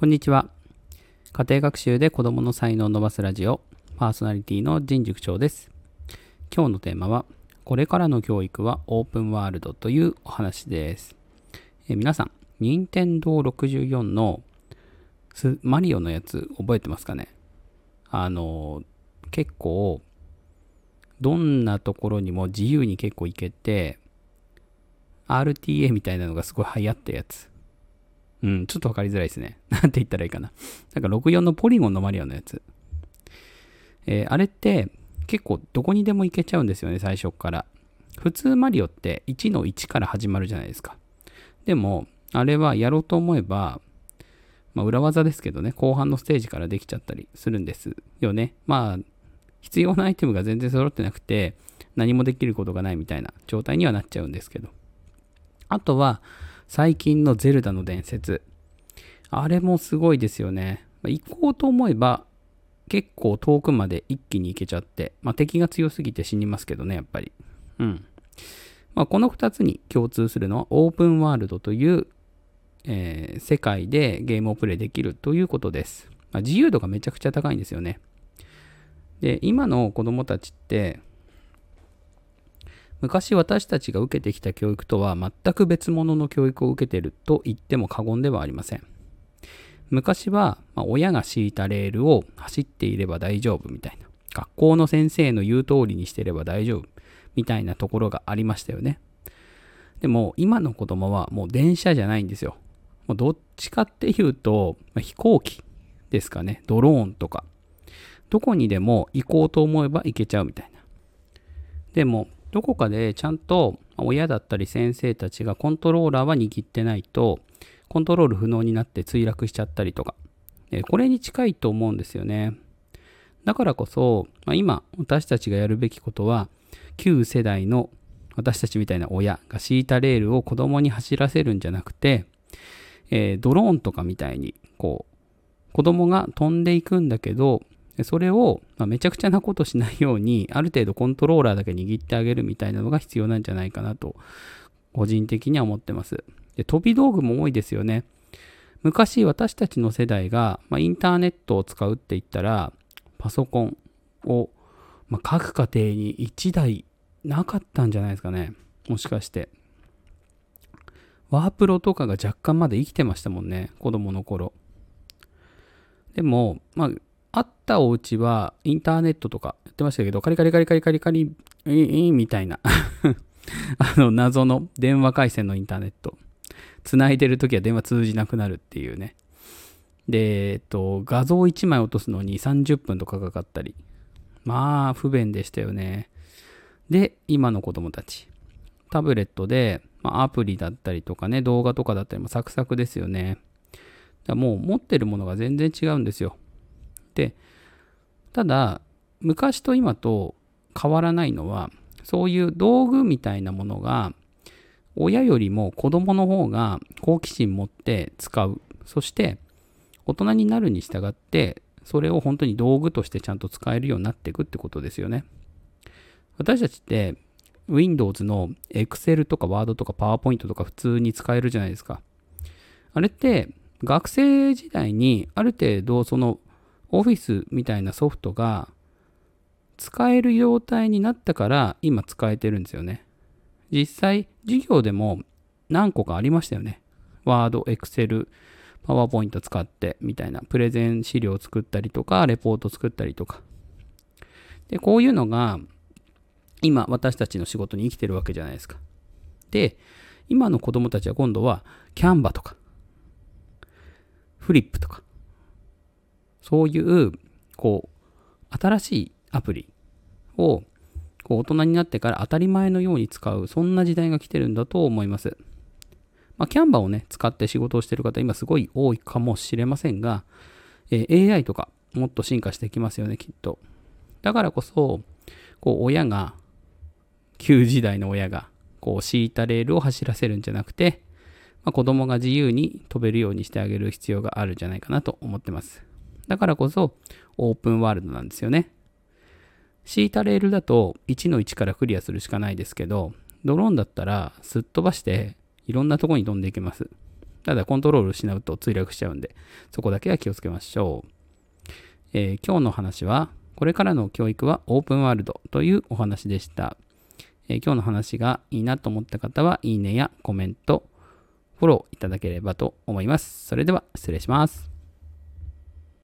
こんにちは。家庭学習で子供の才能を伸ばすラジオ、パーソナリティの陣塾長です。今日のテーマは、これからの教育はオープンワールドというお話です。え皆さん、任天堂64のマリオのやつ覚えてますかね？あの、結構、どんなところにも自由に結構行けて、RTA みたいなのがすごい流行ったやつ。うん、ちょっとわかりづらいですね。なんて言ったらいいかな。なんか64のポリゴンのマリオのやつ。えー、あれって結構どこにでも行けちゃうんですよね、最初から。普通マリオって1の1から始まるじゃないですか。でも、あれはやろうと思えば、まあ、裏技ですけどね、後半のステージからできちゃったりするんですよね。まあ、必要なアイテムが全然揃ってなくて、何もできることがないみたいな状態にはなっちゃうんですけど。あとは、最近のゼルダの伝説。あれもすごいですよね。行こうと思えば、結構遠くまで一気に行けちゃって、まあ、敵が強すぎて死にますけどね、やっぱり。うん。まあ、この2つに共通するのは、オープンワールドという、えー、世界でゲームをプレイできるということです。まあ、自由度がめちゃくちゃ高いんですよね。で、今の子供たちって、昔私たちが受けてきた教育とは全く別物の教育を受けていると言っても過言ではありません。昔は、ま親が敷いたレールを走っていれば大丈夫みたいな。学校の先生の言う通りにしてれば大丈夫みたいなところがありましたよね。でも今の子供はもう電車じゃないんですよ。もうどっちかっていうと、ま飛行機ですかね。ドローンとか。どこにでも行こうと思えば行けちゃうみたいな。でもどこかでちゃんと親だったり先生たちがコントローラーは握ってないと、コントロール不能になって墜落しちゃったりとか、これに近いと思うんですよね。だからこそ、今私たちがやるべきことは、旧世代の私たちみたいな親が敷いたレールを子供に走らせるんじゃなくて、ドローンとかみたいに、こう、子供が飛んでいくんだけど、それを、まあ、めちゃくちゃなことしないように、ある程度コントローラーだけ握ってあげるみたいなのが必要なんじゃないかなと、個人的には思ってます。で飛び道具も多いですよね。昔私たちの世代が、まあ、インターネットを使うって言ったら、パソコンを、まあ、各家庭に1台なかったんじゃないですかね。もしかして。ワープロとかが若干まだ生きてましたもんね。子供の頃。でも、まあ、あったお家はインターネットとかやってましたけど、カリカリカリカリカリカリ、いいみたいな あの謎の電話回線のインターネット。繋いでるときは電話通じなくなるっていうね。で、えっと、画像1枚落とすのに30分とかかかったり。まあ、不便でしたよね。で、今の子供たち。タブレットで、まあ、アプリだったりとかね、動画とかだったりもサクサクですよね。もう持ってるものが全然違うんですよ。で、ただ、昔と今と変わらないのは、そういう道具みたいなものが、親よりも子供の方が好奇心持って使う。そして、大人になるに従って、それを本当に道具としてちゃんと使えるようになっていくってことですよね。私たちって、Windows の Excel とか Word とか PowerPoint とか普通に使えるじゃないですか。あれって学生時代にある程度そのオフィスみたいなソフトが使える状態になったから今使えてるんですよね。実際、授業でも何個かありましたよね。Word、Excel、PowerPoint 使ってみたいなプレゼン資料を作ったりとか、レポート作ったりとか。で、こういうのが今私たちの仕事に生きてるわけじゃないですか。で、今の子供たちは今度はキャンバとか、フリップとか、そういう、こう、新しいアプリを、こう、大人になってから当たり前のように使う、そんな時代が来てるんだと思います。まあ、キャンバーをね、使って仕事をしてる方、今すごい多いかもしれませんが、えー、AI とか、もっと進化していきますよね、きっと。だからこそ、こう、親が、旧時代の親が、こう、敷いたレールを走らせるんじゃなくて、まあ、子供が自由に飛べるようにしてあげる必要があるんじゃないかなと思ってます。だからこそオープンワールドなんですよね。敷いたレールだと1の1からクリアするしかないですけど、ドローンだったらすっ飛ばしていろんなとこに飛んでいけます。ただコントロール失うと墜落しちゃうんで、そこだけは気をつけましょう。えー、今日の話は、これからの教育はオープンワールドというお話でした。えー、今日の話がいいなと思った方は、いいねやコメント、フォローいただければと思います。それでは失礼します。